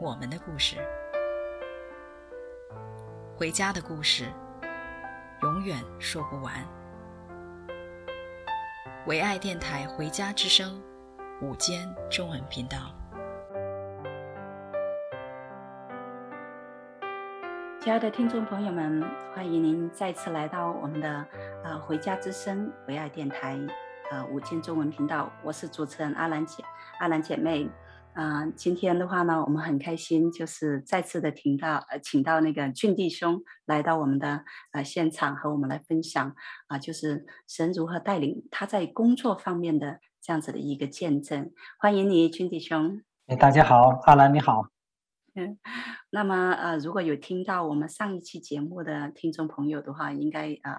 我们的故事，回家的故事，永远说不完。唯爱电台《回家之声》午间中文频道，亲爱的听众朋友们，欢迎您再次来到我们的啊《回家之声》唯爱电台啊午间中文频道。我是主持人阿兰姐，阿兰姐妹。啊、呃，今天的话呢，我们很开心，就是再次的听到呃，请到那个俊弟兄来到我们的呃现场，和我们来分享啊、呃，就是神如何带领他在工作方面的这样子的一个见证。欢迎你，俊弟兄。哎，大家好，阿兰你好。嗯，那么呃，如果有听到我们上一期节目的听众朋友的话，应该啊。呃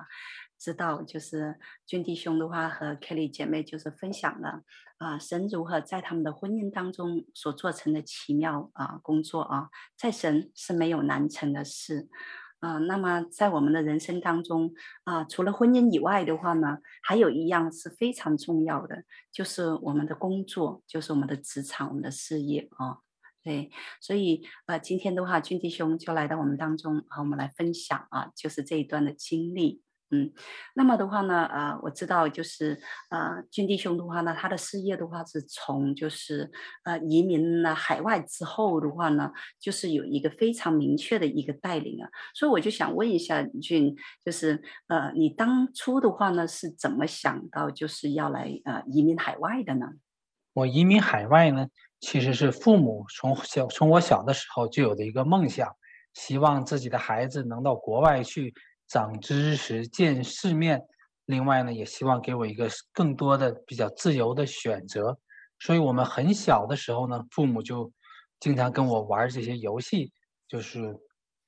知道就是君弟兄的话和 Kelly 姐妹就是分享了啊，神如何在他们的婚姻当中所做成的奇妙啊工作啊，在神是没有难成的事啊。那么在我们的人生当中啊，除了婚姻以外的话呢，还有一样是非常重要的，就是我们的工作，就是我们的职场，我们的事业啊。对，所以呃，今天的话，君弟兄就来到我们当中和我们来分享啊，就是这一段的经历。嗯，那么的话呢，呃，我知道就是呃，君弟兄的话呢，他的事业的话是从就是呃移民了海外之后的话呢，就是有一个非常明确的一个带领啊，所以我就想问一下俊，就是呃，你当初的话呢是怎么想到就是要来呃移民海外的呢？我移民海外呢，其实是父母从小从我小的时候就有的一个梦想，希望自己的孩子能到国外去。长知识、见世面，另外呢，也希望给我一个更多的比较自由的选择。所以，我们很小的时候呢，父母就经常跟我玩这些游戏，就是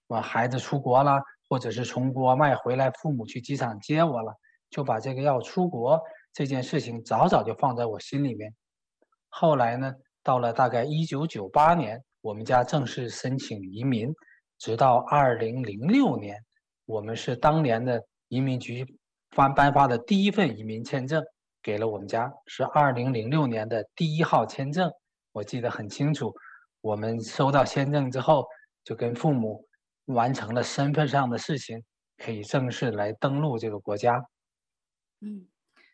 我孩子出国了，或者是从国外回来，父母去机场接我了，就把这个要出国这件事情早早就放在我心里面。后来呢，到了大概一九九八年，我们家正式申请移民，直到二零零六年。我们是当年的移民局发颁发的第一份移民签证，给了我们家，是二零零六年的第一号签证，我记得很清楚。我们收到签证之后，就跟父母完成了身份上的事情，可以正式来登陆这个国家。嗯。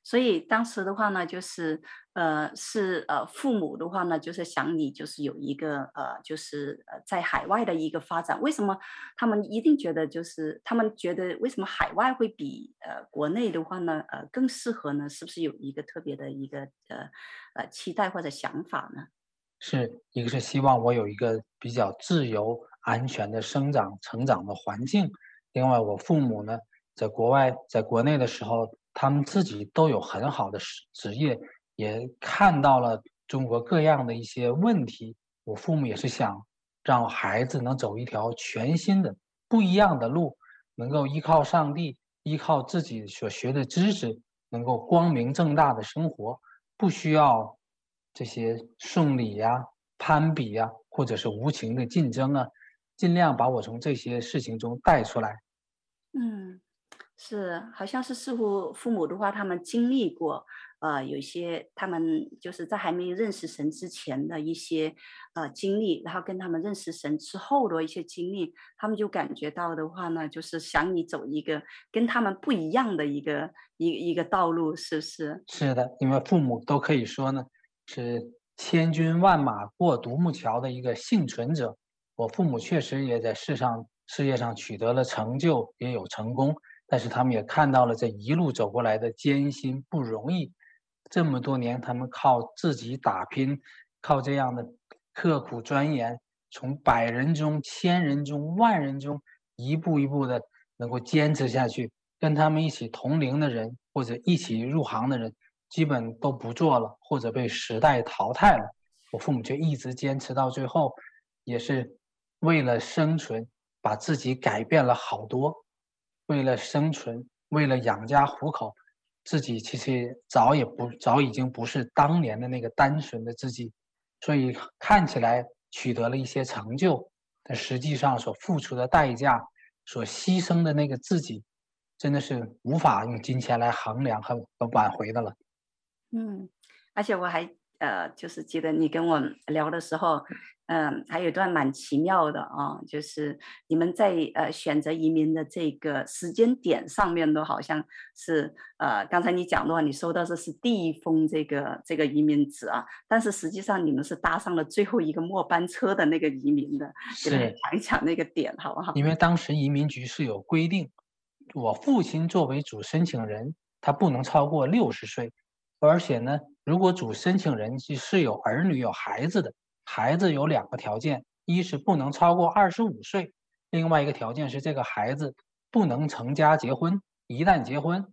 所以当时的话呢，就是呃是呃父母的话呢，就是想你就是有一个呃就是呃在海外的一个发展。为什么他们一定觉得就是他们觉得为什么海外会比呃国内的话呢呃更适合呢？是不是有一个特别的一个呃呃期待或者想法呢？是一个是希望我有一个比较自由安全的生长成长的环境。另外，我父母呢在国外在国内的时候。他们自己都有很好的职业，也看到了中国各样的一些问题。我父母也是想让孩子能走一条全新的、不一样的路，能够依靠上帝，依靠自己所学的知识，能够光明正大的生活，不需要这些送礼呀、攀比呀，或者是无情的竞争啊，尽量把我从这些事情中带出来。嗯。是，好像是似乎父母的话，他们经历过，呃，有一些他们就是在还没有认识神之前的一些呃经历，然后跟他们认识神之后的一些经历，他们就感觉到的话呢，就是想你走一个跟他们不一样的一个一一个道路，是不是？是的，因为父母都可以说呢，是千军万马过独木桥的一个幸存者。我父母确实也在世上事业上取得了成就，也有成功。但是他们也看到了这一路走过来的艰辛不容易，这么多年他们靠自己打拼，靠这样的刻苦钻研，从百人中、千人中、万人中一步一步的能够坚持下去。跟他们一起同龄的人或者一起入行的人，基本都不做了，或者被时代淘汰了。我父母就一直坚持到最后，也是为了生存，把自己改变了好多。为了生存，为了养家糊口，自己其实早也不早已经不是当年的那个单纯的自己。所以看起来取得了一些成就，但实际上所付出的代价，所牺牲的那个自己，真的是无法用金钱来衡量和和挽回的了。嗯，而且我还呃，就是记得你跟我聊的时候。嗯，还有一段蛮奇妙的啊，就是你们在呃选择移民的这个时间点上面都好像是呃，刚才你讲的话，你收到的是第一封这个这个移民纸啊，但是实际上你们是搭上了最后一个末班车的那个移民的，是讲一讲那个点好不好？因为当时移民局是有规定，我父亲作为主申请人，他不能超过六十岁，而且呢，如果主申请人是有儿女有孩子的。孩子有两个条件，一是不能超过二十五岁，另外一个条件是这个孩子不能成家结婚。一旦结婚，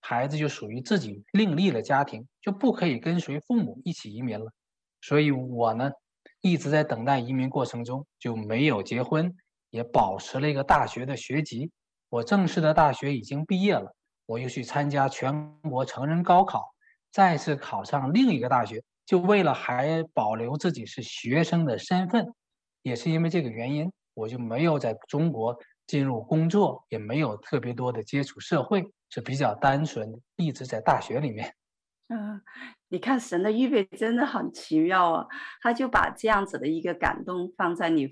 孩子就属于自己另立了家庭，就不可以跟随父母一起移民了。所以，我呢一直在等待移民过程中就没有结婚，也保持了一个大学的学籍。我正式的大学已经毕业了，我又去参加全国成人高考，再次考上另一个大学。就为了还保留自己是学生的身份，也是因为这个原因，我就没有在中国进入工作，也没有特别多的接触社会，是比较单纯，一直在大学里面。嗯，你看神的预备真的很奇妙啊，他就把这样子的一个感动放在你。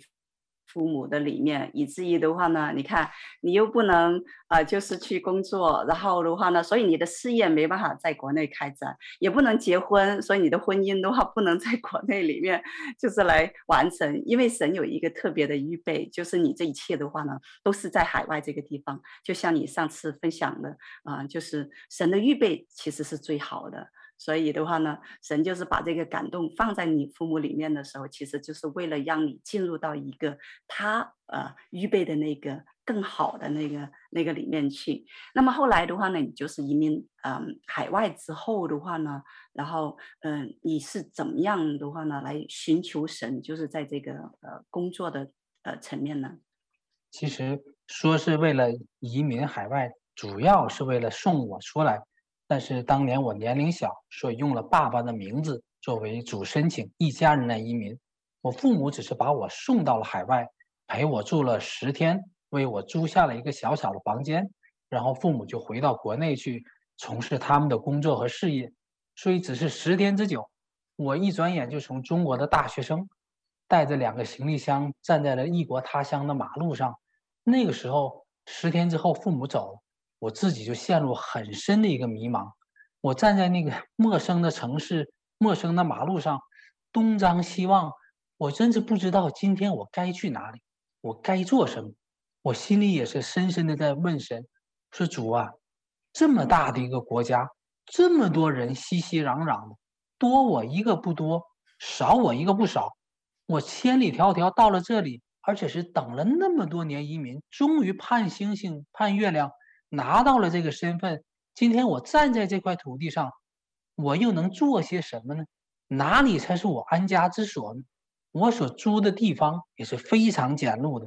父母的里面，以至于的话呢，你看你又不能啊、呃，就是去工作，然后的话呢，所以你的事业没办法在国内开展，也不能结婚，所以你的婚姻的话不能在国内里面就是来完成，因为神有一个特别的预备，就是你这一切的话呢，都是在海外这个地方，就像你上次分享的啊、就是神的预备其实是最好的。所以的话呢，神就是把这个感动放在你父母里面的时候，其实就是为了让你进入到一个他呃预备的那个更好的那个那个里面去。那么后来的话呢，你就是移民嗯、呃、海外之后的话呢，然后嗯、你是怎么样的话呢来寻求神，就是在这个呃工作的呃层面呢？其实说是为了移民海外，主要是为了送我出来。但是当年我年龄小，所以用了爸爸的名字作为主申请，一家人来移民。我父母只是把我送到了海外，陪我住了十天，为我租下了一个小小的房间，然后父母就回到国内去从事他们的工作和事业。所以只是十天之久，我一转眼就从中国的大学生，带着两个行李箱站在了异国他乡的马路上。那个时候，十天之后父母走了。我自己就陷入很深的一个迷茫，我站在那个 陌生的城市、陌生的马路上，东张西望，我真是不知道今天我该去哪里，我该做什么。我心里也是深深的在问神，说主啊，这么大的一个国家，这么多人熙熙攘攘的，多我一个不多，少我一个不少，我千里迢迢到了这里，而且是等了那么多年移民，终于盼星星盼月亮。拿到了这个身份，今天我站在这块土地上，我又能做些什么呢？哪里才是我安家之所呢？我所租的地方也是非常简陋的，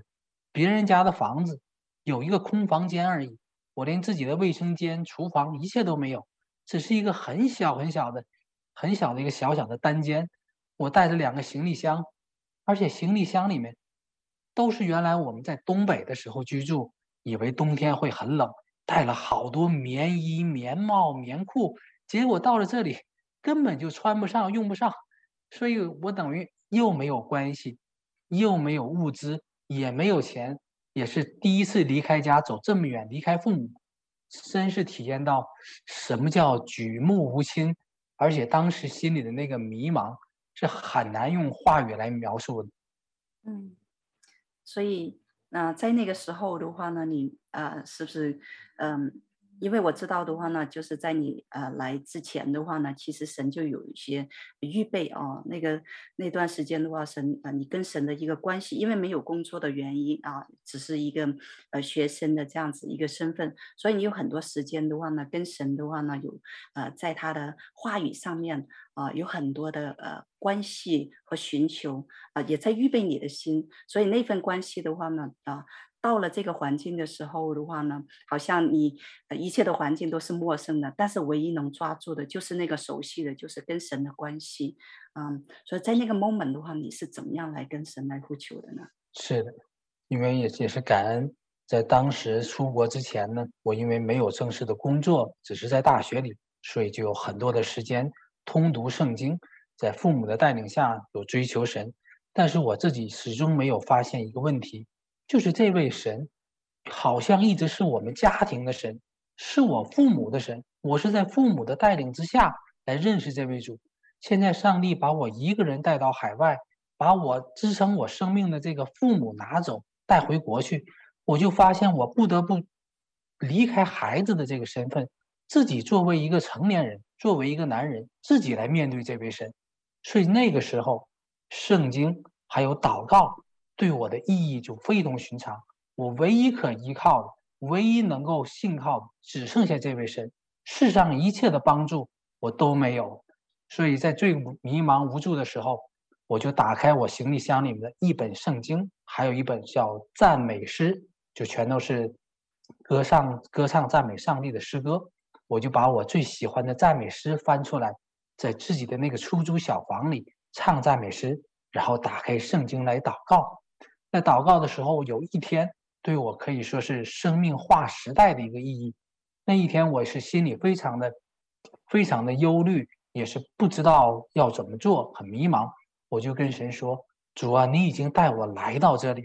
别人家的房子有一个空房间而已，我连自己的卫生间、厨房一切都没有，只是一个很小很小的、很小的一个小小的单间。我带着两个行李箱，而且行李箱里面都是原来我们在东北的时候居住，以为冬天会很冷。带了好多棉衣、棉帽、棉裤，结果到了这里根本就穿不上、用不上，所以我等于又没有关系，又没有物资，也没有钱，也是第一次离开家走这么远，离开父母，真是体验到什么叫举目无亲，而且当时心里的那个迷茫是很难用话语来描述的。嗯，所以。那在那个时候的话呢，你呃是不是嗯？因为我知道的话呢，就是在你呃来之前的话呢，其实神就有一些预备哦。那个那段时间的话，神啊，你跟神的一个关系，因为没有工作的原因啊，只是一个呃学生的这样子一个身份，所以你有很多时间的话呢，跟神的话呢有呃在他的话语上面啊、有很多的呃关系和寻求啊、也在预备你的心。所以那份关系的话呢，啊、到了这个环境的时候的话呢，好像你、一切的环境都是陌生的，但是唯一能抓住的就是那个熟悉的，就是跟神的关系。嗯，所以在那个 moment 的话，你是怎么样来跟神来呼求的呢？是的，因为也也是感恩。在当时出国之前呢，我因为没有正式的工作，只是在大学里，所以就有很多的时间通读圣经，在父母的带领下有追求神。但是我自己始终没有发现一个问题，就是这位神好像一直是我们家庭的神，是我父母的神。我是在父母的带领之下来认识这位主。现在上帝把我一个人带到海外，把我支撑我生命的这个父母拿走，带回国去。我就发现，我不得不离开孩子的这个身份，自己作为一个成年人，作为一个男人，自己来面对这位神。所以那个时候，圣经还有祷告对我的意义就非同寻常。我唯一可依靠的，唯一能够信靠的，只剩下这位神。世上一切的帮助我都没有。所以在最迷茫无助的时候，我就打开我行李箱里面的一本圣经，还有一本叫赞美诗。就全都是歌唱、歌唱赞美上帝的诗歌，我就把我最喜欢的赞美诗翻出来，在自己的那个出租小房里唱赞美诗，然后打开圣经来祷告。在祷告的时候，有一天对我可以说是生命划时代的一个意义。那一天，我是心里非常的、非常的忧虑，也是不知道要怎么做，很迷茫。我就跟神说：“主啊，你已经带我来到这里。”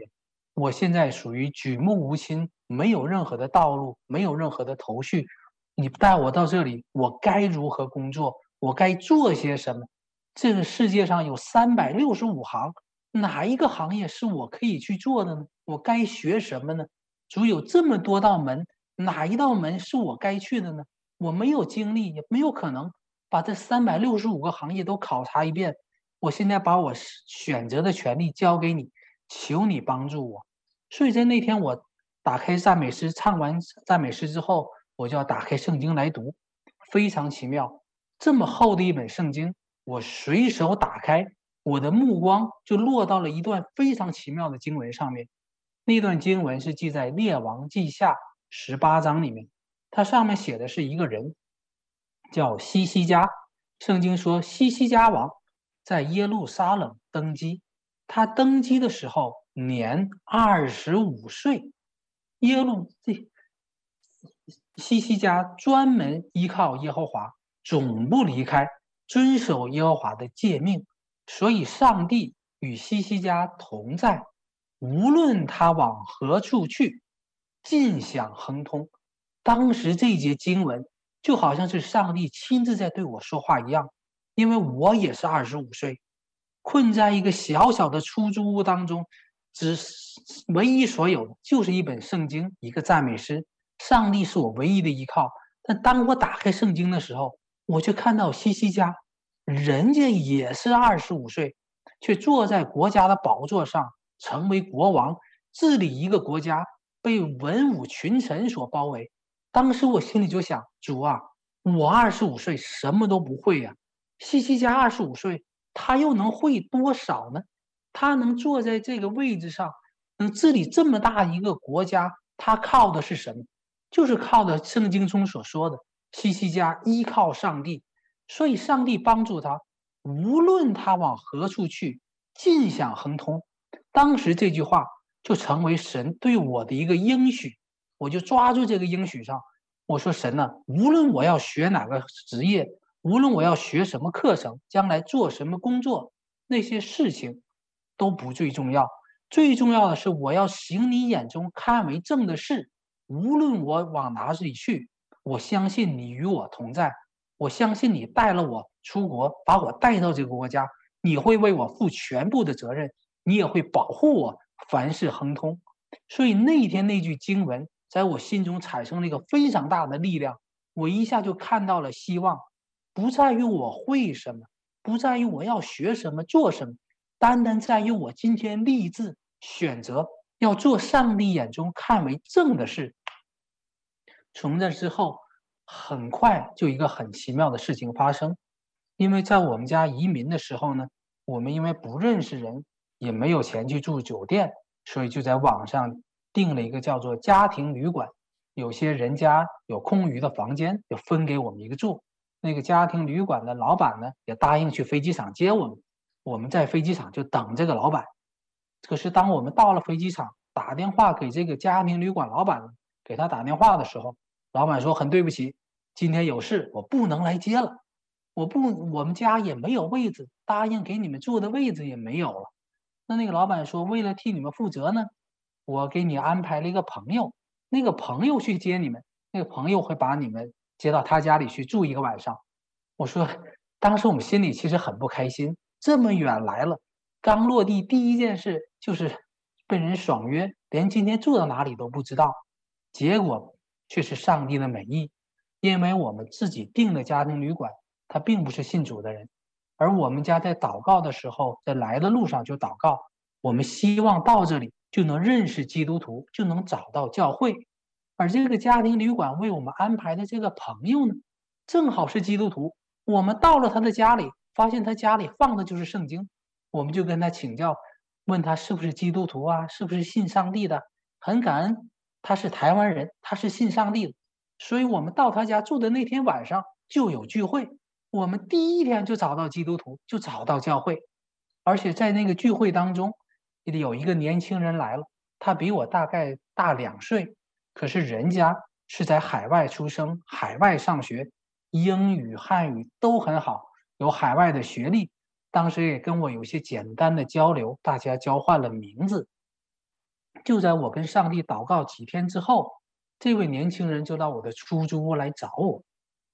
我现在属于举目无亲，没有任何的道路，没有任何的头绪。你不带我到这里，我该如何工作？我该做些什么？这个世界上有三百六十五行，哪一个行业是我可以去做的呢？我该学什么呢？主有这么多道门，哪一道门是我该去的呢？我没有精力，也没有可能把这三百六十五个行业都考察一遍。我现在把我选择的权利交给你。求你帮助我，所以在那天我打开赞美诗，唱完赞美诗之后，我就要打开圣经来读，非常奇妙。这么厚的一本圣经，我随手打开，我的目光就落到了一段非常奇妙的经文上面。那段经文是记在《列王记下》十八章里面，它上面写的是一个人叫西西家。圣经说，西西家王在耶路撒冷登基。他登基的时候年二十五岁，耶路这西西家专门依靠耶和华，总不离开，遵守耶和华的诫命，所以上帝与西西家同在，无论他往何处去，尽享亨通。当时这一节经文就好像是上帝亲自在对我说话一样，因为我也是二十五岁。困在一个小小的出租屋当中，只唯一所有的就是一本圣经，一个赞美诗。上帝是我唯一的依靠。但当我打开圣经的时候，我却看到西西家，人家也是二十五岁，却坐在国家的宝座上，成为国王，治理一个国家，被文武群臣所包围。当时我心里就想：主啊，我二十五岁什么都不会呀，西西家二十五岁。他又能会多少呢？他能坐在这个位置上，能治理这么大一个国家，他靠的是什么？就是靠的圣经中所说的西西家依靠上帝，所以上帝帮助他，无论他往何处去，尽享亨通。当时这句话就成为神对我的一个应许，我就抓住这个应许上。我说神呐，无论我要学哪个职业。无论我要学什么课程，将来做什么工作，那些事情都不最重要。最重要的是，我要行你眼中看为正的事。无论我往哪里去，我相信你与我同在。我相信你带了我出国，把我带到这个国家，你会为我负全部的责任，你也会保护我，凡事亨通。所以那天那句经文在我心中产生了一个非常大的力量，我一下就看到了希望。不在于我会什么，不在于我要学什么、做什么，单单在于我今天立志选择要做上帝眼中看为正的事。从那之后，很快就一个很奇妙的事情发生，因为在我们家移民的时候呢，我们因为不认识人，也没有钱去住酒店，所以就在网上订了一个叫做家庭旅馆。有些人家有空余的房间，就分给我们一个住。那个家庭旅馆的老板呢，也答应去飞机场接我们。我们在飞机场就等这个老板。可是当我们到了飞机场，打电话给这个家庭旅馆老板，给他打电话的时候，老板说很对不起，今天有事，我不能来接了。我不，我们家也没有位子，答应给你们住的位子也没有了。那那个老板说，为了替你们负责呢，我给你安排了一个朋友，那个朋友去接你们，那个朋友会把你们接到他家里去住一个晚上。我说，当时我们心里其实很不开心，这么远来了，刚落地第一件事就是被人爽约，连今天住到哪里都不知道。结果却是上帝的美意，因为我们自己订的家庭旅馆，他并不是信主的人。而我们家在祷告的时候，在来的路上就祷告，我们希望到这里就能认识基督徒，就能找到教会。而这个家庭旅馆为我们安排的这个朋友呢，正好是基督徒。我们到了他的家里，发现他家里放的就是圣经，我们就跟他请教，问他是不是基督徒啊，是不是信上帝的？很感恩，他是台湾人，他是信上帝的，所以我们到他家住的那天晚上就有聚会。我们第一天就找到基督徒，就找到教会，而且在那个聚会当中，有一个年轻人来了。他比我大概大两岁，可是人家是在海外出生，海外上学，英语、汉语都很好，有海外的学历。当时也跟我有些简单的交流，大家交换了名字。就在我跟上帝祷告几天之后，这位年轻人就到我的出租屋来找我。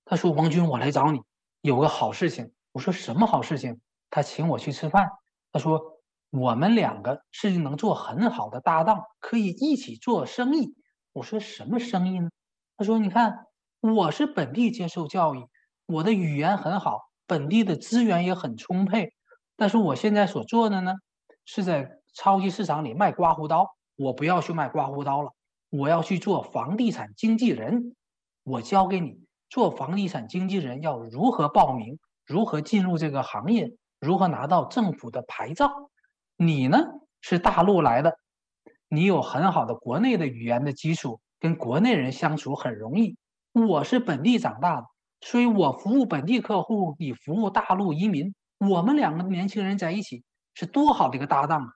他说：“王军，我来找你。”有个好事情，我说什么好事情？他请我去吃饭。他说我们两个是能做很好的搭档，可以一起做生意。我说什么生意呢？他说你看，我是本地接受教育，我的语言很好，本地的资源也很充沛。但是我现在所做的呢，是在超级市场里卖刮胡刀。我不要去卖刮胡刀了，我要去做房地产经纪人。我教给你。做房地产经纪人要如何报名？如何进入这个行业？如何拿到政府的牌照？你呢，是大陆来的，你有很好的国内的语言的基础，跟国内人相处很容易。我是本地长大的，所以我服务本地客户，你服务大陆移民，我们两个年轻人在一起是多好的一个搭档啊！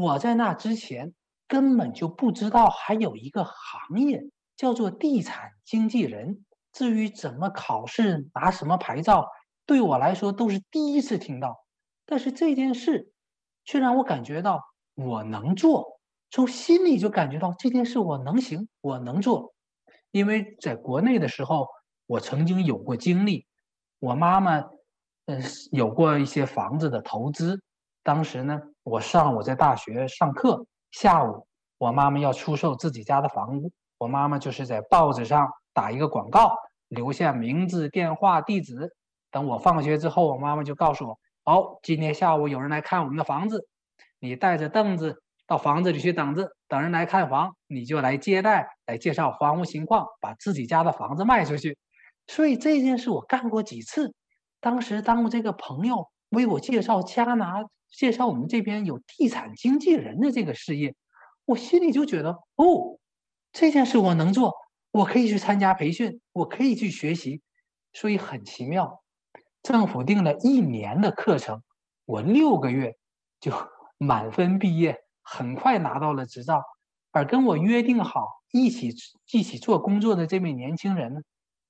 我在那之前根本就不知道还有一个行业叫做地产经纪人。至于怎么考试、拿什么牌照，对我来说都是第一次听到。但是这件事却让我感觉到我能做，从心里就感觉到这件事我能行，我能做。因为在国内的时候，我曾经有过经历，我妈妈嗯有过一些房子的投资。当时呢，我上午在大学上课，下午我妈妈要出售自己家的房屋，我妈妈就是在报纸上。打一个广告，留下名字、电话、地址。等我放学之后，我妈妈就告诉我：“哦，今天下午有人来看我们的房子，你带着凳子到房子里去等着，等人来看房，你就来接待，来介绍房屋情况，把自己家的房子卖出去。”所以这件事我干过几次。当时当这个朋友为我介绍加拿，介绍我们这边有地产经纪人的这个事业，我心里就觉得：“哦，这件事我能做。”我可以去参加培训，我可以去学习，所以很奇妙。政府定了一年的课程，我六个月就 满分毕业，很快拿到了执照。而跟我约定好一起一起做工作的这位年轻人呢，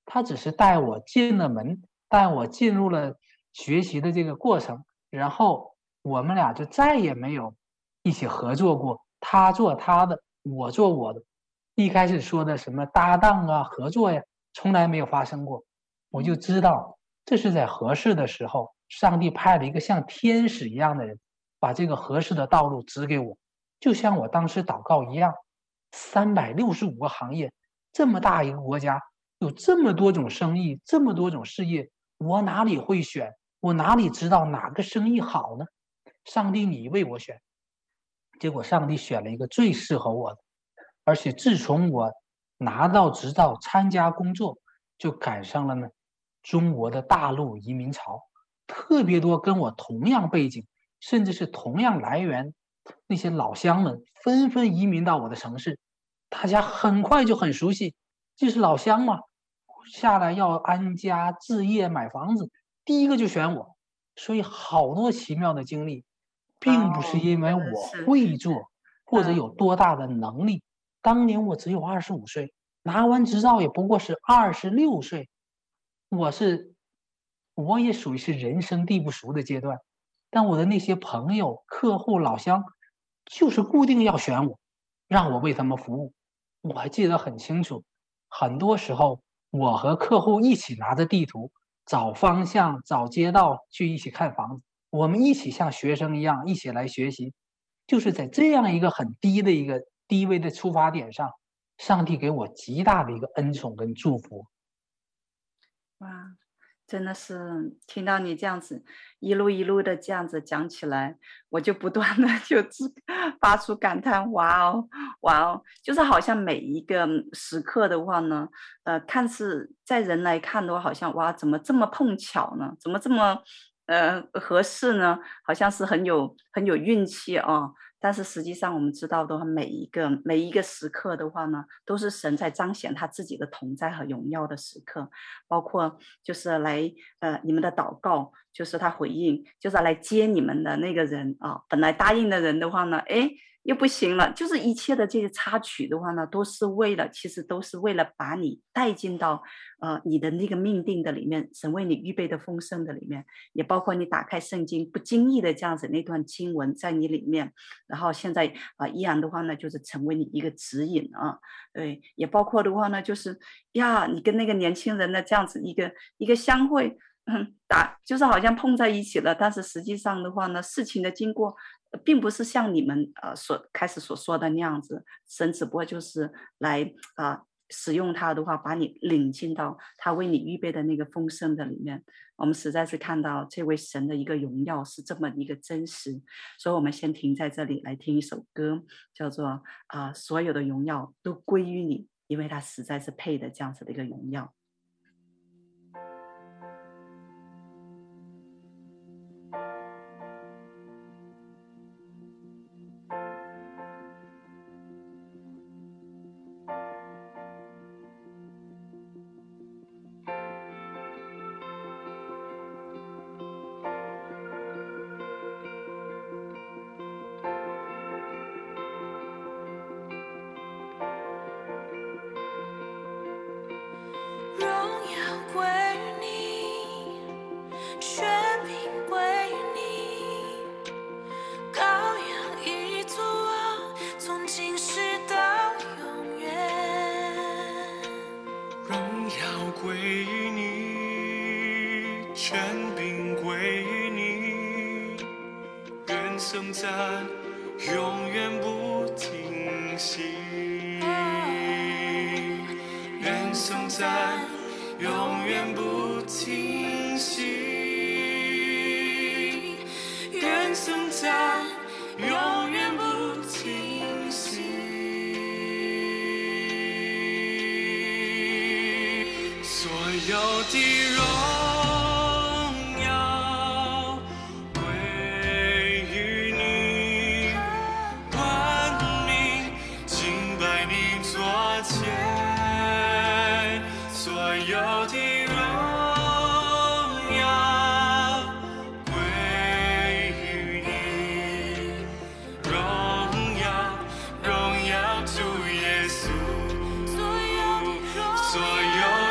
他只是带我进了门，带我进入了学习的这个过程，然后我们俩就再也没有一起合作过。他做他的，我做我的。一开始说的什么搭档啊、合作呀，从来没有发生过。我就知道这是在合适的时候，上帝派了一个像天使一样的人，把这个合适的道路指给我。就像我当时祷告一样，三百六十五个行业，这么大一个国家，有这么多种生意，这么多种事业，我哪里会选？我哪里知道哪个生意好呢？上帝，你为我选。结果上帝选了一个最适合我的。而且自从我拿到执照参加工作，就赶上了呢，中国的大陆移民潮，特别多跟我同样背景，甚至是同样来源那些老乡们纷纷移民到我的城市，大家很快就很熟悉，这是老乡嘛，下来要安家置业买房子，第一个就选我，所以好多奇妙的经历，并不是因为我会做或者有多大的能力，当年我只有二十五岁。拿完执照也不过是二十六岁，我是，我也属于是人生地不熟的阶段，但我的那些朋友、客户、老乡，就是固定要选我，让我为他们服务。我还记得很清楚，很多时候我和客户一起拿着地图找方向、找街道去一起看房子，我们一起像学生一样一起来学习，就是在这样一个很低的一个低微的出发点上。上帝给我极大的一个恩宠跟祝福。哇，真的是听到你这样子一路一路的这样子讲起来，我就不断的 就发出感叹：哇哦，哇哦！就是好像每一个时刻的话呢，呃，看似在人来看的话，好像哇，怎么这么碰巧呢？怎么这么呃合适呢？好像是很有很有运气哦。但是实际上，我们知道的话，每一个每一个时刻的话呢，都是神在彰显他自己的同在和荣耀的时刻，包括就是来呃你们的祷告，就是他回应，就是来接你们的那个人啊，本来答应的人的话呢，哎。又不行了，就是一切的这些插曲的话呢，都是为了，其实都是为了把你带进到，呃，你的那个命定的里面，神为你预备的丰盛的里面，也包括你打开圣经不经意的这样子那段经文在你里面，然后现在啊、依然的话呢，就是成为你一个指引啊，对，也包括的话呢，就是呀，你跟那个年轻人的这样子一个一个相会，打就是好像碰在一起了，但是实际上的话呢，事情的经过。并不是像你们呃所开始所说的那样子，神只不过就是来啊、使用他的话，把你领进到他为你预备的那个丰盛的里面。我们实在是看到这位神的一个荣耀是这么一个真实，所以我们先停在这里来听一首歌，叫做啊、所有的荣耀都归于你，因为他实在是配的这样子的一个荣耀。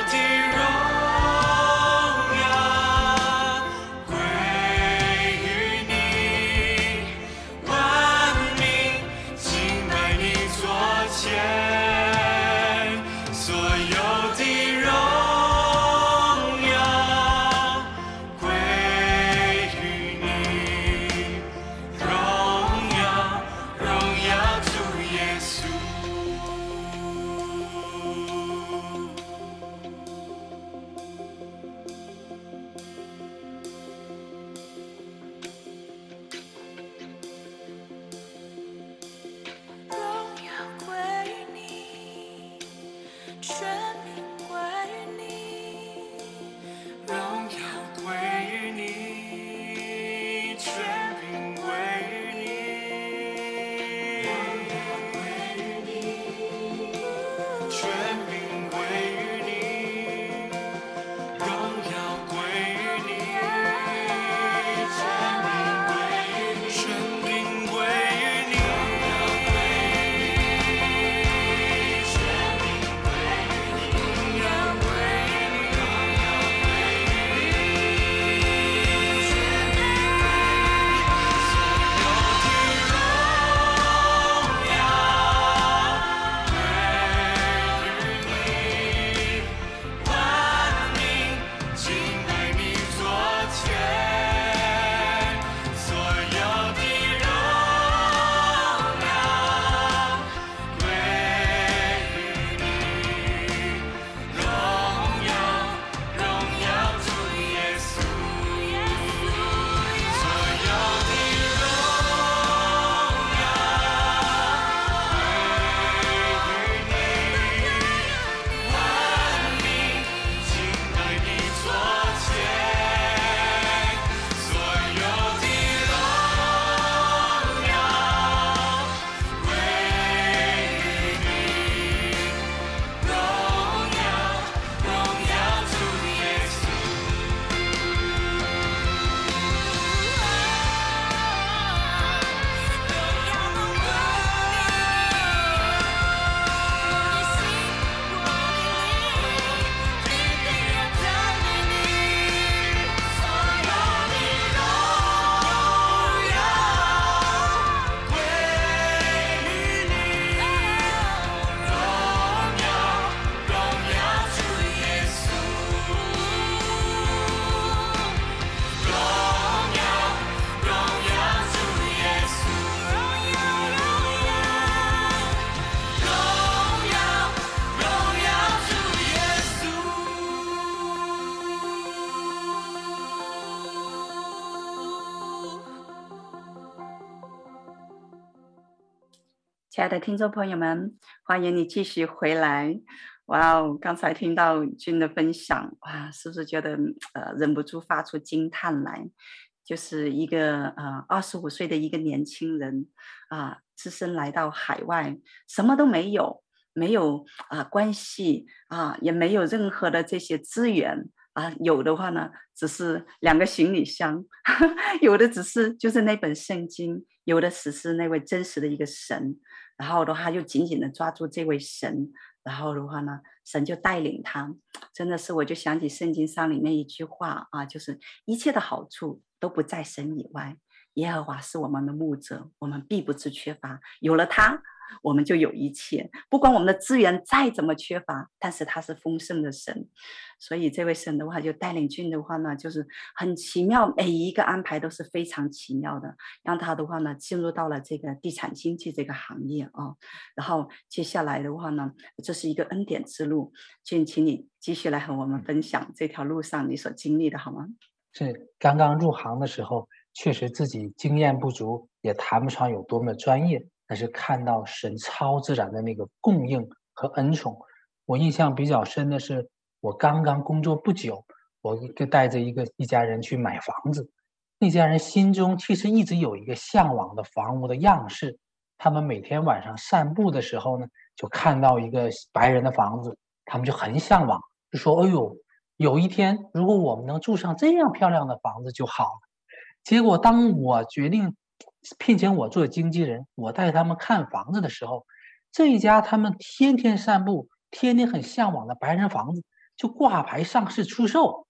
To. 亲爱的听众朋友们，欢迎你继续回来。哇哦，刚才听到君的分享，哇，是不是觉得呃忍不住发出惊叹来？就是一个呃二十五岁的一个年轻人啊、呃，只身来到海外，什么都没有，没有啊、关系啊、也没有任何的这些资源啊、有的话呢，只是两个行李箱，有的只是就是那本圣经，有的只是那位真实的一个神，然后的话就紧紧的抓住这位神。然后的话呢，神就带领他，真的是我就想起圣经上里面一句话啊，就是一切的好处都不在神以外，耶和华是我们的牧者，我们必不致缺乏，有了他。我们就有一切，不管我们的资源再怎么缺乏，但是他是丰盛的神，所以这位神的话就带领君的话呢，就是很奇妙，每一个安排都是非常奇妙的，让他的话呢进入到了这个地产经济这个行业啊，然后接下来的话呢，这是一个恩典之路，俊，请你继续来和我们分享这条路上你所经历的好吗？是刚刚入行的时候，确实自己经验不足，也谈不上有多么专业。但是看到神超自然的那个供应和恩宠，我印象比较深的是，我刚刚工作不久，我就带着一个一家人去买房子，那家人心中其实一直有一个向往的房屋的样式，他们每天晚上散步的时候呢，就看到一个白人的房子，他们就很向往，就说：“哎呦，有一天如果我们能住上这样漂亮的房子就好了。”结果当我决定。聘请我做经纪人，我带他们看房子的时候，这一家他们天天散步、天天很向往的白人房子就挂牌上市出售，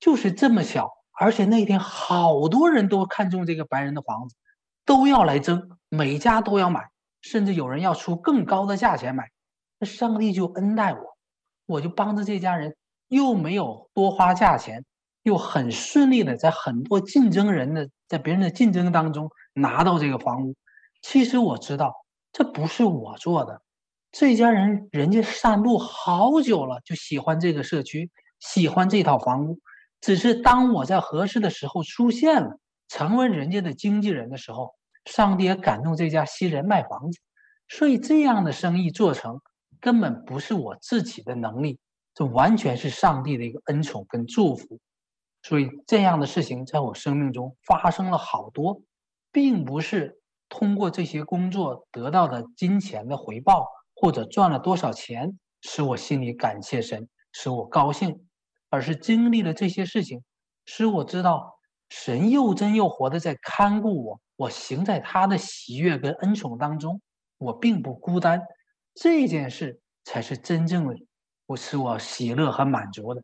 就是这么巧。而且那天好多人都看中这个白人的房子，都要来争，每家都要买，甚至有人要出更高的价钱买。那上帝就恩待我，我就帮着这家人，又没有多花价钱，又很顺利的在很多竞争人的在别人的竞争当中。拿到这个房屋，其实我知道这不是我做的，这家人人家散步好久了，就喜欢这个社区，喜欢这套房屋。只是当我在合适的时候出现了，成为人家的经纪人的时候，上帝也感动这家新人卖房子。所以这样的生意做成，根本不是我自己的能力，这完全是上帝的一个恩宠跟祝福。所以这样的事情在我生命中发生了好多。并不是通过这些工作得到的金钱的回报，或者赚了多少钱使我心里感谢神，使我高兴，而是经历了这些事情，使我知道神又真又活的在看顾我，我行在他的喜悦跟恩宠当中，我并不孤单，这件事才是真正的我使我喜乐和满足的。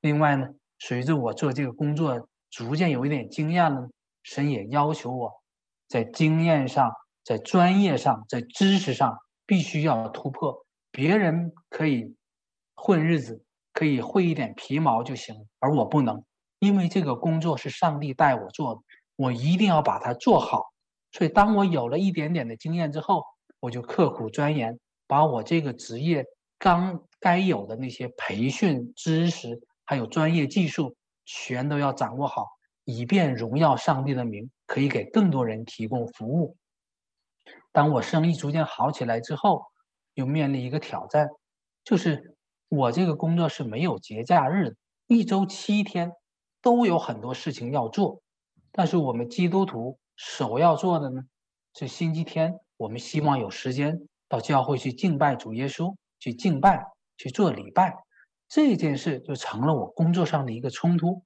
另外呢，随着我做这个工作逐渐有一点经验了。神也要求我，在经验上、在专业上、在知识上，必须要突破。别人可以混日子，可以会一点皮毛就行，而我不能，因为这个工作是上帝带我做的，我一定要把它做好。所以，当我有了一点点的经验之后，我就刻苦钻研，把我这个职业刚该有的那些培训知识，还有专业技术，全都要掌握好。以便荣耀上帝的名，可以给更多人提供服务。当我生意逐渐好起来之后，又面临一个挑战，就是我这个工作是没有节假日的，一周七天都有很多事情要做。但是我们基督徒首要做的呢，是星期天，我们希望有时间到教会去敬拜主耶稣，去敬拜，去做礼拜。这件事就成了我工作上的一个冲突。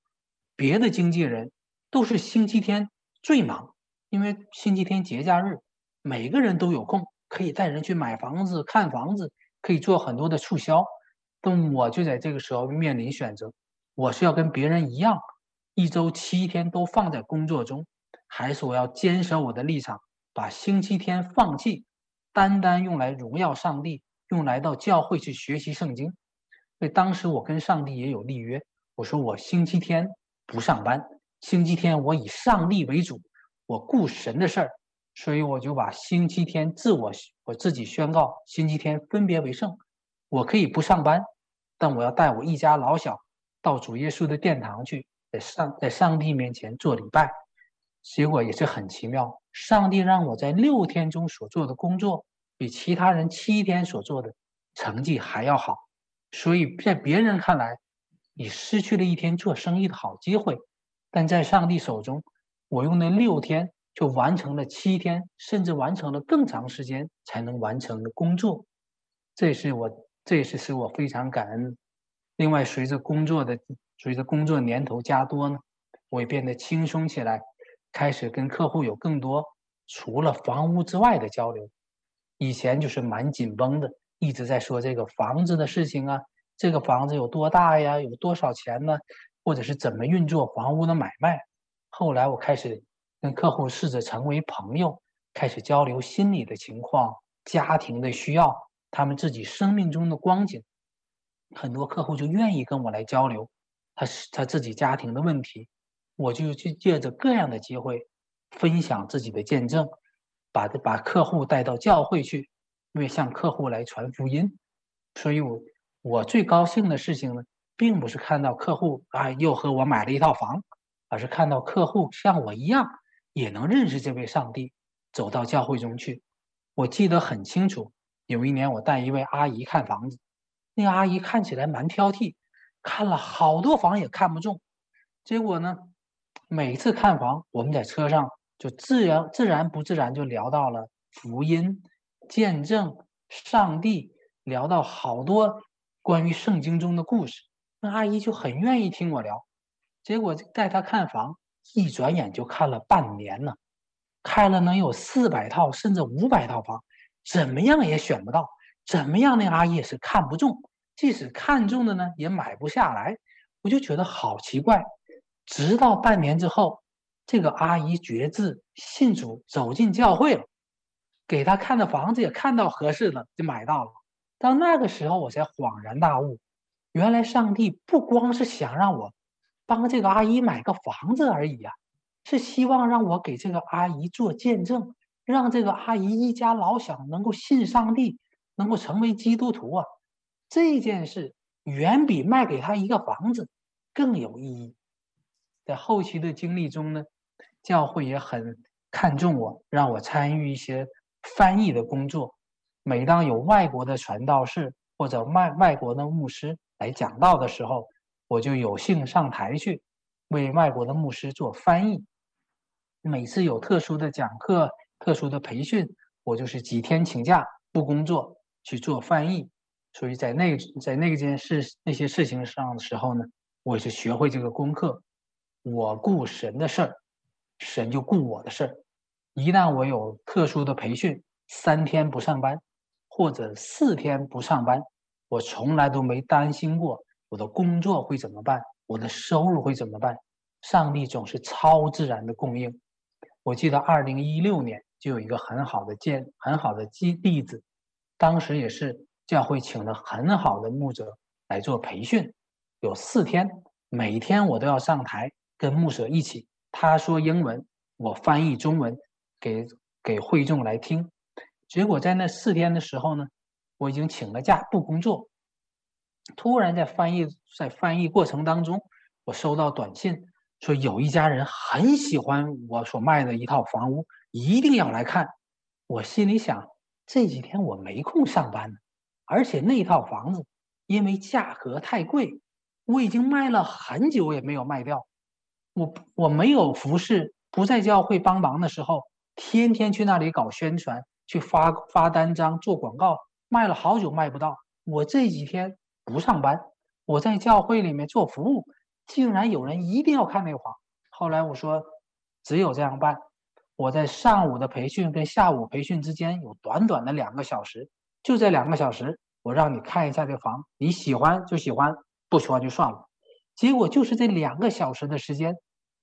别的经纪人都是星期天最忙，因为星期天节假日，每个人都有空，可以带人去买房子、看房子，可以做很多的促销。但我就在这个时候面临选择：我是要跟别人一样，一周七天都放在工作中，还是我要坚守我的立场，把星期天放弃，单单用来荣耀上帝，用来到教会去学习圣经。所以当时我跟上帝也有立约，我说我星期天。不上班，星期天我以上帝为主，我顾神的事儿，所以我就把星期天自我我自己宣告，星期天分别为圣。我可以不上班，但我要带我一家老小到主耶稣的殿堂去，在上在上帝面前做礼拜。结果也是很奇妙，上帝让我在六天中所做的工作，比其他人七天所做的成绩还要好，所以在别人看来，你失去了一天做生意的好机会，但在上帝手中，我用那六天就完成了七天，甚至完成了更长时间才能完成的工作，这是我，这也是使我非常感恩。另外，随着工作的随着工作年头加多呢，我也变得轻松起来，开始跟客户有更多除了房屋之外的交流。以前就是蛮紧绷的，一直在说这个房子的事情啊，这个房子有多大呀，有多少钱呢？或者是怎么运作房屋的买卖。后来我开始跟客户试着成为朋友，开始交流心理的情况、家庭的需要、他们自己生命中的光景。很多客户就愿意跟我来交流，他是他自己家庭的问题，我就去借着各样的机会分享自己的见证，把这把客户带到教会去，因为向客户来传福音。所以我我最高兴的事情呢，并不是看到客户啊又和我买了一套房，而是看到客户像我一样也能认识这位上帝，走到教会中去。我记得很清楚，有一年我带一位阿姨看房子。那个阿姨看起来蛮挑剔，看了好多房也看不中，结果呢，每次看房，我们在车上就自然自然不自然就聊到了福音、见证、上帝，聊到好多关于圣经中的故事。那阿姨就很愿意听我聊，结果带她看房，一转眼就看了半年了，开了能有四百套甚至五百套房，怎么样也选不到。怎么样？那阿姨也是看不中，即使看中的呢，也买不下来。我就觉得好奇怪。直到半年之后，这个阿姨觉志信主，走进教会了，给她看的房子也看到合适的，就买到了。到那个时候，我才恍然大悟，原来上帝不光是想让我帮这个阿姨买个房子而已啊，是希望让我给这个阿姨做见证，让这个阿姨一家老小能够信上帝。能够成为基督徒啊，这件事远比卖给他一个房子更有意义。在后期的经历中呢，教会也很看重我，让我参与一些翻译的工作。每当有外国的传道士或者外外国的牧师来讲道的时候，我就有幸上台去为外国的牧师做翻译。每次有特殊的讲课、特殊的培训，我就是几天请假不工作。去做翻译，所以在那在那件事那些事情上的时候呢，我就学会这个功课。我顾神的事儿，神就顾我的事儿。一旦我有特殊的培训，三天不上班或者四天不上班，我从来都没担心过我的工作会怎么办，我的收入会怎么办。上帝总是超自然的供应。我记得二零一六年就有一个很好的见很好的例例子。当时也是教会请了很好的牧者来做培训，有四天，每天我都要上台跟牧者一起，他说英文，我翻译中文给给会众来听。结果在那四天的时候呢，我已经请了假不工作，突然在翻译在翻译过程当中，我收到短信说有一家人很喜欢我所卖的一套房屋，一定要来看。我心里想。这几天我没空上班，而且那套房子因为价格太贵，我已经卖了很久也没有卖掉。我我没有服侍，不在教会帮忙的时候，天天去那里搞宣传，去发发单张做广告，卖了好久卖不到。我这几天不上班，我在教会里面做服务，竟然有人一定要看那个房。后来我说，只有这样办。我在上午的培训跟下午培训之间有短短的两个小时，就这两个小时，我让你看一下这房，你喜欢就喜欢，不喜欢就算了。结果就是这两个小时的时间，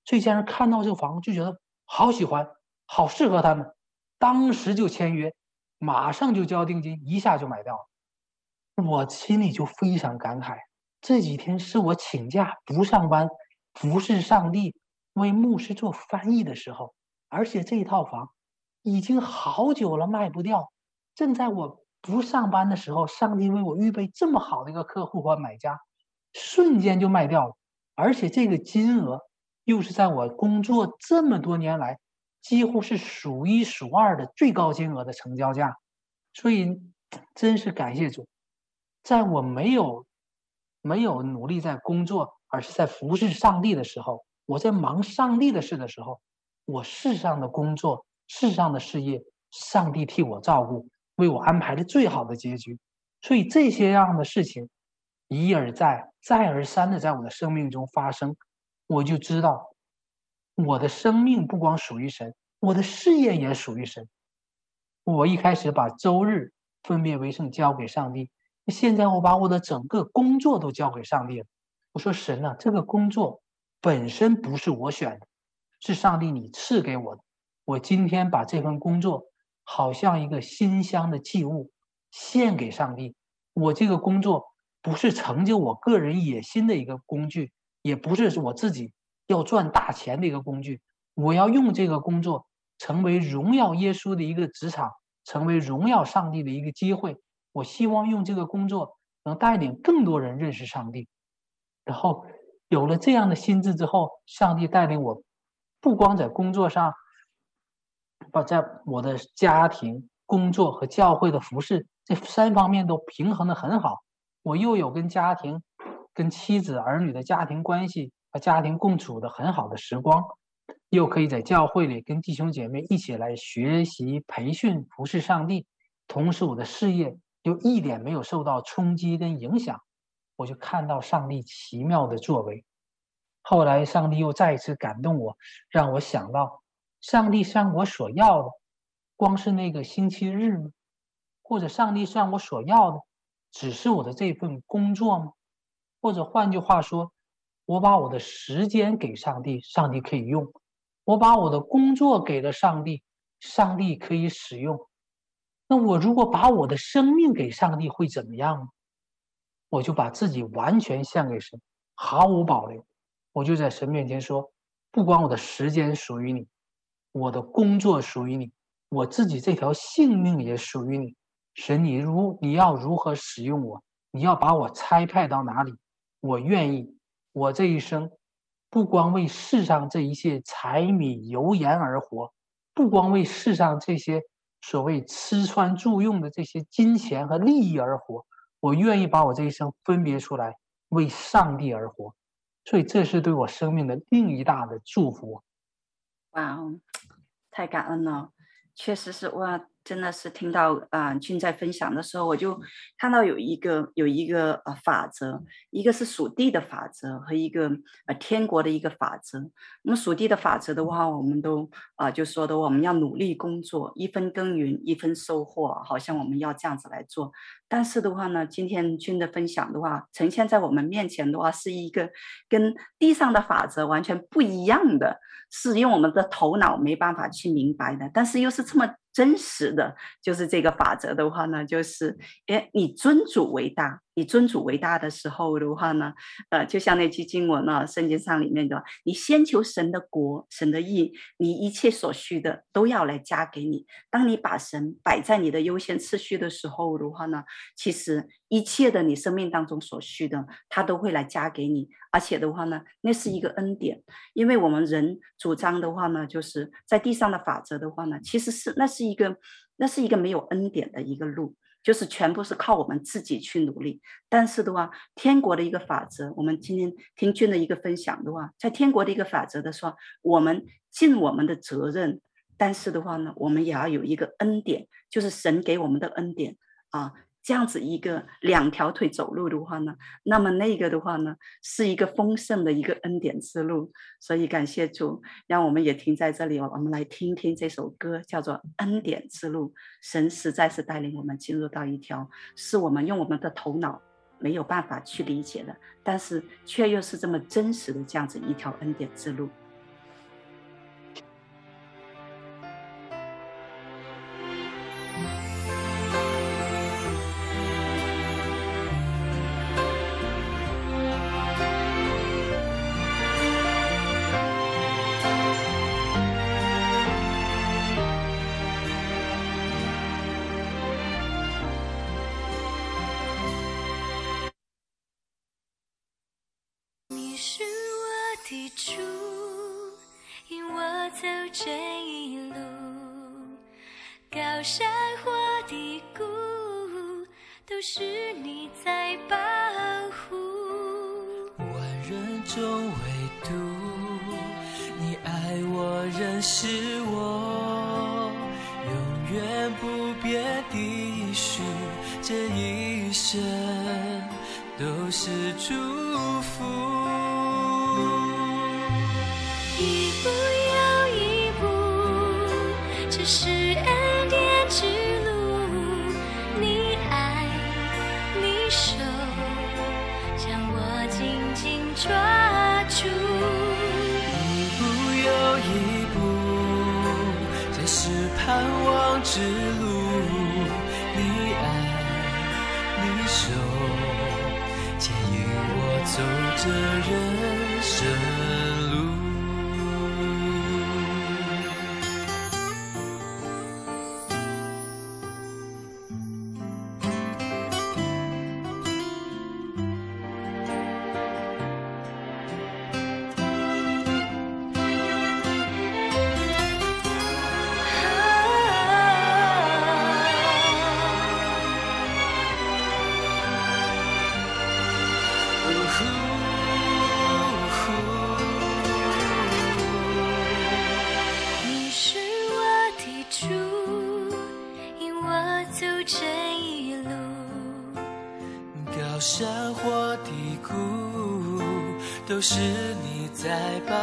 这家人看到这个房就觉得好喜欢，好适合他们，当时就签约，马上就交定金，一下就买掉了。我心里就非常感慨，这几天是我请假不上班，服侍上帝，为牧师做翻译的时候。而且这套房已经好久了卖不掉，正在我不上班的时候，上帝为我预备这么好的一个客户和买家，瞬间就卖掉了。而且这个金额又是在我工作这么多年来几乎是数一数二的最高金额的成交价。所以真是感谢主，在我没有没有努力在工作，而是在服侍上帝的时候，我在忙上帝的事的时候，我世上的工作、世上的事业，上帝替我照顾，为我安排了最好的结局。所以这些样的事情一而再、再而三的在我的生命中发生，我就知道我的生命不光属于神，我的事业也属于神。我一开始把周日分别为圣交给上帝，现在我把我的整个工作都交给上帝了。我说神啊，这个工作本身不是我选的，是上帝你赐给我的。我今天把这份工作好像一个馨香的祭物献给上帝。我这个工作不是成就我个人野心的一个工具，也不是我自己要赚大钱的一个工具。我要用这个工作。成为荣耀耶稣的一个职场，成为荣耀上帝的一个机会。我希望用这个工作能带领更多人认识上帝。然后有了这样的心智之后，上帝带领我，不光在工作上，把在我的家庭、工作和教会的服侍这三方面都平衡得很好。我又有跟家庭、跟妻子、儿女的家庭关系和家庭共处的很好的时光。又可以在教会里跟弟兄姐妹一起来学习、培训、服侍上帝，同时我的事业又一点没有受到冲击跟影响，我就看到上帝奇妙的作为。后来上帝又再一次感动我，让我想到，上帝向我所要的，光是那个星期日吗？或者上帝向我所要的，只是我的这份工作吗？或者换句话说，我把我的时间给上帝，上帝可以用。我把我的工作给了上帝，上帝可以使用。那我如果把我的生命给上帝，会怎么样呢？我就把自己完全献给神，毫无保留。我就在神面前说：不管我的时间属于你，我的工作属于你，我自己这条性命也属于你。神，你如你要如何使用我，你要把我差派到哪里，我愿意。我这一生。不光为世上这一切柴米油盐而活，不光为世上这些所谓吃穿住用的这些金钱和利益而活，我愿意把我这一生分别出来为上帝而活，所以这是对我生命的另一大的祝福。哇哦，太感恩了，确实是哇。真的是听到啊、呃，君在分享的时候，我就看到有一个有一个呃法则，一个是属地的法则和一个呃天国的一个法则。那么属地的法则的话，我们都啊、呃、就说的我们要努力工作，一分耕耘一分收获，好像我们要这样子来做。但是的话呢，今天君的分享的话，呈现在我们面前的话，是一个跟地上的法则完全不一样的，是用我们的头脑没办法去明白的，但是又是这么。真实的就是这个法则的话呢，就是，哎，你尊主为大，你尊主为大的时候的话呢，呃，就像那句经文啊，圣经上里面的，你先求神的国，神的义，你一切所需的都要来加给你。当你把神摆在你的优先次序的时候的话呢，其实一切的你生命当中所需的，他都会来加给你。而且的话呢，那是一个恩典，因为我们人主张的话呢，就是在地上的法则的话呢，其实是那是一个那是一个没有恩典的一个路，就是全部是靠我们自己去努力。但是的话，天国的一个法则，我们今天听君的一个分享的话，在天国的一个法则的说，我们尽我们的责任，但是的话呢，我们也要有一个恩典，就是神给我们的恩典啊。这样子一个两条腿走路的话呢，那么那个的话呢，是一个丰盛的一个恩典之路。所以感谢主，让我们也停在这里，我们来听听这首歌，叫做《恩典之路》。神实在是带领我们进入到一条是我们用我们的头脑没有办法去理解的，但是却又是这么真实的这样子一条恩典之路。中唯独你爱我，认识我，永远不变的许，这一生都是祝福。是你在把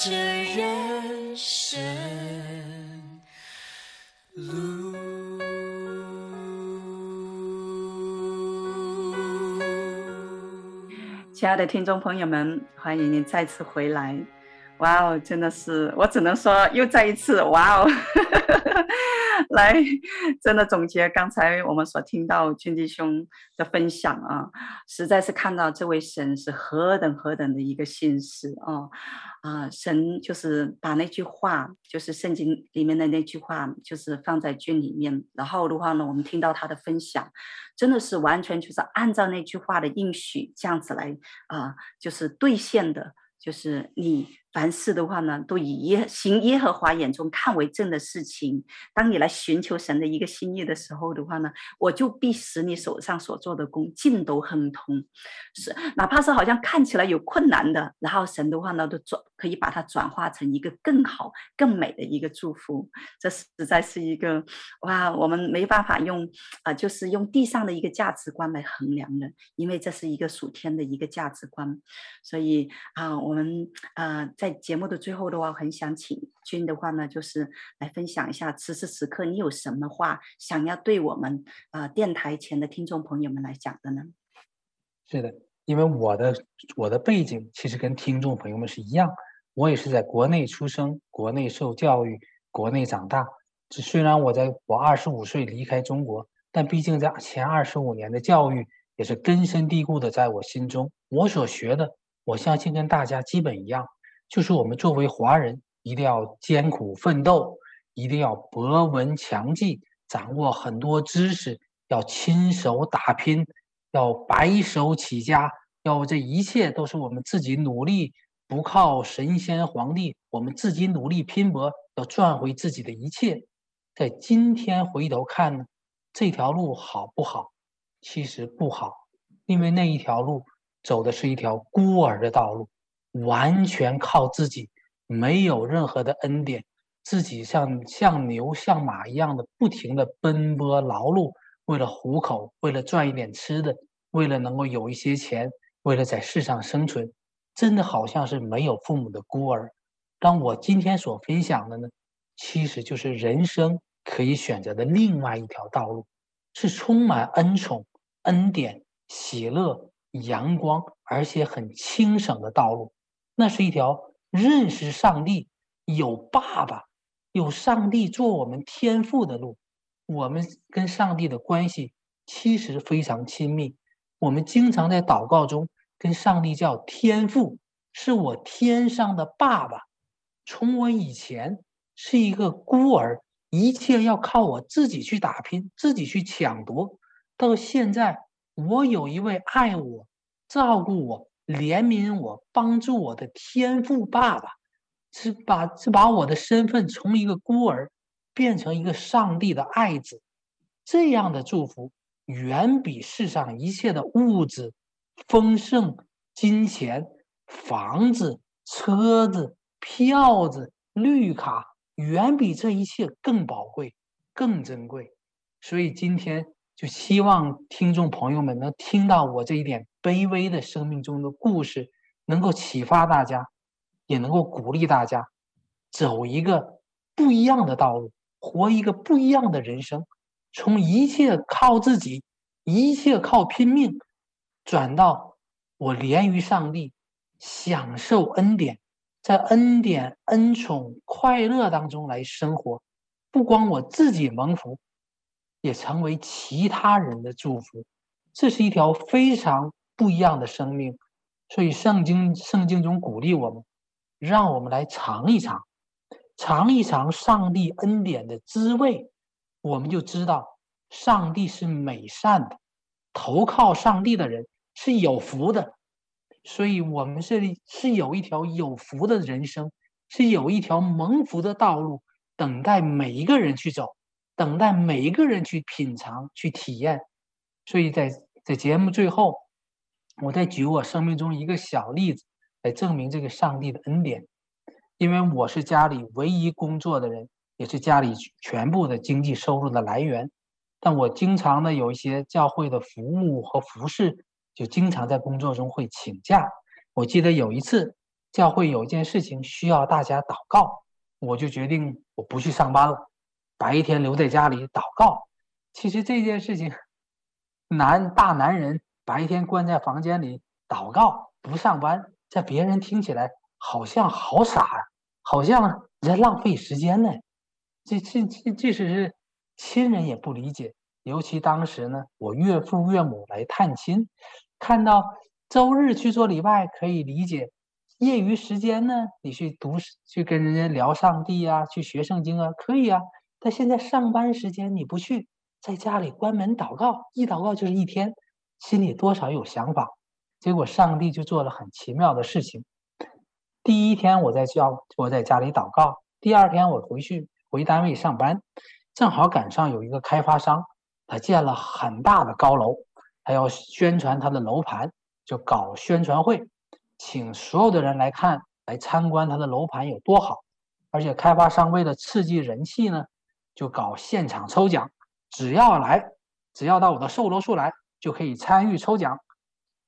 这人生。亲爱的听众朋友们，欢迎您再次回来！哇哦，真的是，我只能说又再一次哇哦！来，真的总结刚才我们所听到军弟兄的分享啊，实在是看到这位神是何等何等的一个心思啊！啊，神就是把那句话，就是圣经里面的那句话，就是放在军里面，然后的话呢，我们听到他的分享，真的是完全就是按照那句话的应许这样子来啊，就是兑现的，就是你。凡事的话呢，都以耶行耶和华眼中看为正的事情。当你来寻求神的一个心意的时候的话呢，我就必使你手上所做的工尽都亨通。是，哪怕是好像看起来有困难的，然后神的话呢，都转可以把它转化成一个更好、更美的一个祝福。这实在是一个哇，我们没办法用啊、就是用地上的一个价值观来衡量的，因为这是一个属天的一个价值观。所以啊、我们啊、在。节目的最后的话，我很想请君的话呢，就是来分享一下，此时此刻你有什么话想要对我们啊、呃、电台前的听众朋友们来讲的呢？是的，因为我的我的背景其实跟听众朋友们是一样，我也是在国内出生，国内受教育，国内长大。虽然我在我二十五岁离开中国，但毕竟在前二十五年的教育也是根深蒂固的在我心中。我所学的，我相信跟大家基本一样。就是我们作为华人，一定要艰苦奋斗，一定要博闻强记，掌握很多知识，要亲手打拼，要白手起家，要这一切都是我们自己努力，不靠神仙皇帝，我们自己努力拼搏，要赚回自己的一切。在今天回头看，这条路好不好？其实不好，因为那一条路走的是一条孤儿的道路，完全靠自己，没有任何的恩典，自己像像牛像马一样的不停的奔波劳碌，为了糊口，为了赚一点吃的，为了能够有一些钱，为了在世上生存，真的好像是没有父母的孤儿。当我今天所分享的呢，其实就是人生。可以选择的另外一条道路，是充满恩宠、恩典、喜乐、阳光，而且很轻省的道路。那是一条认识上帝、有爸爸、有上帝做我们天父的路。我们跟上帝的关系其实非常亲密。我们经常在祷告中跟上帝叫天父，是我天上的爸爸。从我以前是一个孤儿。一切要靠我自己去打拼，自己去抢夺。到现在，我有一位爱我、照顾我、怜悯我、帮助我的天父爸爸，是把是把我的身份从一个孤儿变成一个上帝的爱子。这样的祝福远比世上一切的物质、丰盛、金钱、房子、车子、票子、绿卡。远比这一切更宝贵、更珍贵，所以今天就希望听众朋友们能听到我这一点卑微的生命中的故事，能够启发大家，也能够鼓励大家走一个不一样的道路，活一个不一样的人生，从一切靠自己、一切靠拼命，转到我连于上帝，享受恩典。在恩典、恩宠、快乐当中来生活，不光我自己蒙福，也成为其他人的祝福。这是一条非常不一样的生命。所以圣经圣经中鼓励我们，让我们来尝一尝，尝一尝上帝恩典的滋味，我们就知道上帝是美善的，投靠上帝的人是有福的。所以，我们这里是有一条有福的人生，是有一条蒙福的道路，等待每一个人去走，等待每一个人去品尝、去体验。所以在在节目最后，我再举我生命中一个小例子来证明这个上帝的恩典。因为我是家里唯一工作的人，也是家里全部的经济收入的来源，但我经常的有一些教会的服务和服侍。就经常在工作中会请假。我记得有一次，教会有一件事情需要大家祷告，我就决定我不去上班了，白天留在家里祷告。其实这件事情，男大男人白天关在房间里祷告不上班，在别人听起来好像好傻啊，好像在浪费时间呢。这这这，即使是亲人也不理解。尤其当时呢，我岳父岳母来探亲。看到周日去做礼拜可以理解，业余时间呢，你去读去跟人家聊上帝啊，去学圣经啊，可以啊。但现在上班时间你不去，在家里关门祷告，一祷告就是一天，心里多少有想法。结果上帝就做了很奇妙的事情。第一天我在教我在家里祷告，第二天我回去回单位上班，正好赶上有一个开发商，他建了很大的高楼。他要宣传他的楼盘，就搞宣传会，请所有的人来看，来参观他的楼盘有多好。而且开发商为了刺激人气呢，就搞现场抽奖，只要来，只要到我的售楼处来，就可以参与抽奖。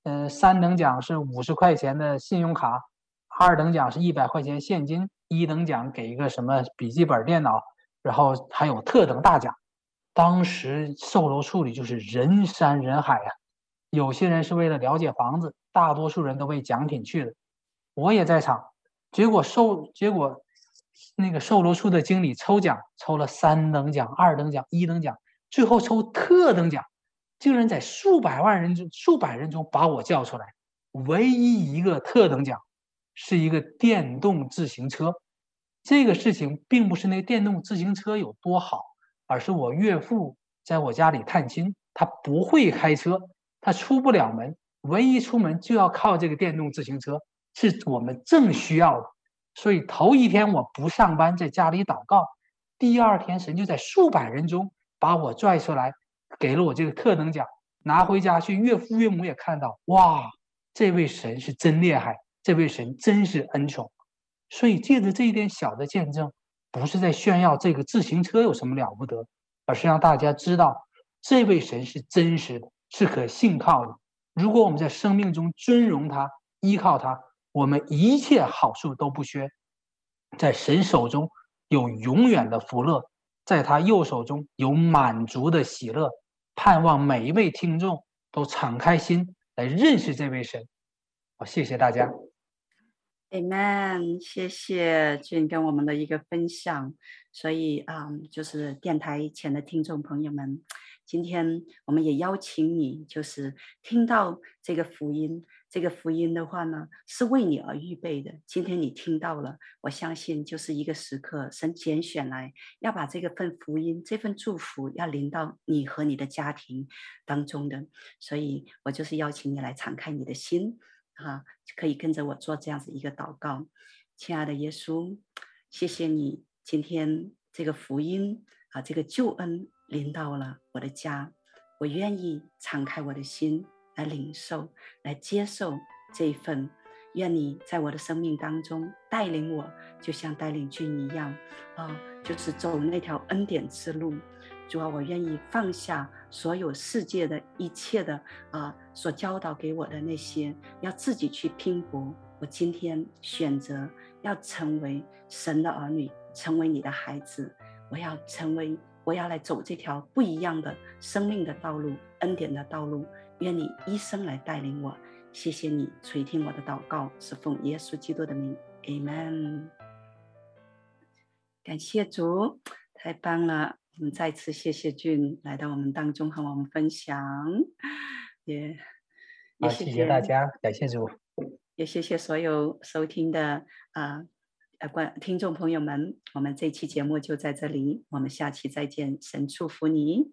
嗯、三等奖是五十块钱的信用卡，二等奖是一百块钱现金，一等奖给一个什么笔记本电脑，然后还有特等大奖。当时售楼处里就是人山人海啊，有些人是为了了解房子，大多数人都为奖品去的。我也在场，结果售结果那个售楼处的经理抽奖抽了三等奖、二等奖、一等奖，最后抽特等奖，竟然在数百万人中、数百人中把我叫出来，唯一一个特等奖是一个电动自行车。这个事情并不是那电动自行车有多好。而是我岳父在我家里探亲，他不会开车，他出不了门，唯一出门就要靠这个电动自行车，是我们正需要的。所以头一天我不上班，在家里祷告，第二天神就在数百人中把我拽出来，给了我这个特等奖，拿回家去，岳父岳母也看到，哇，这位神是真厉害，这位神真是恩宠。所以借着这一点小的见证，不是在炫耀这个自行车有什么了不得，而是让大家知道这位神是真实的，是可信靠的。如果我们在生命中尊荣他、依靠他，我们一切好处都不缺。在神手中有永远的福乐，在他右手中有满足的喜乐。盼望每一位听众都敞开心来认识这位神。好，谢谢大家。Amen，谢谢俊跟我们的一个分享。所以啊、就是电台前的听众朋友们，今天我们也邀请你，就是听到这个福音。这个福音的话呢，是为你而预备的。今天你听到了，我相信就是一个时刻，神拣选来要把这个份福音、这份祝福要临到你和你的家庭当中的。所以我就是邀请你来敞开你的心。哈，可以跟着我做这样子一个祷告，亲爱的耶稣，谢谢你今天这个福音啊，这个救恩临到了我的家，我愿意敞开我的心来领受，来接受这一份。愿你在我的生命当中带领我，就像带领君一样啊，就是走那条恩典之路。主啊，我愿意放下所有世界的一切的啊，所教导给我的那些，要自己去拼搏。我今天选择要成为神的儿女，成为你的孩子。我要成为，我要来走这条不一样的生命的道路，恩典的道路。愿你一生来带领我。谢谢你垂听我的祷告，是奉耶稣基督的名，Amen。感谢主，太棒了。我们再次谢谢俊来到我们当中和我们分享，也也，谢谢大家，感谢主，也谢谢所有收听的啊呃观听众朋友们，我们这期节目就在这里，我们下期再见，神祝福你。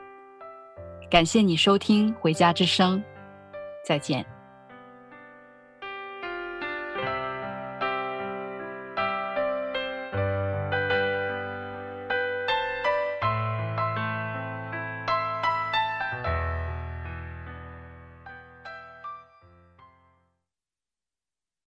感谢你收听《回家之声》，再见。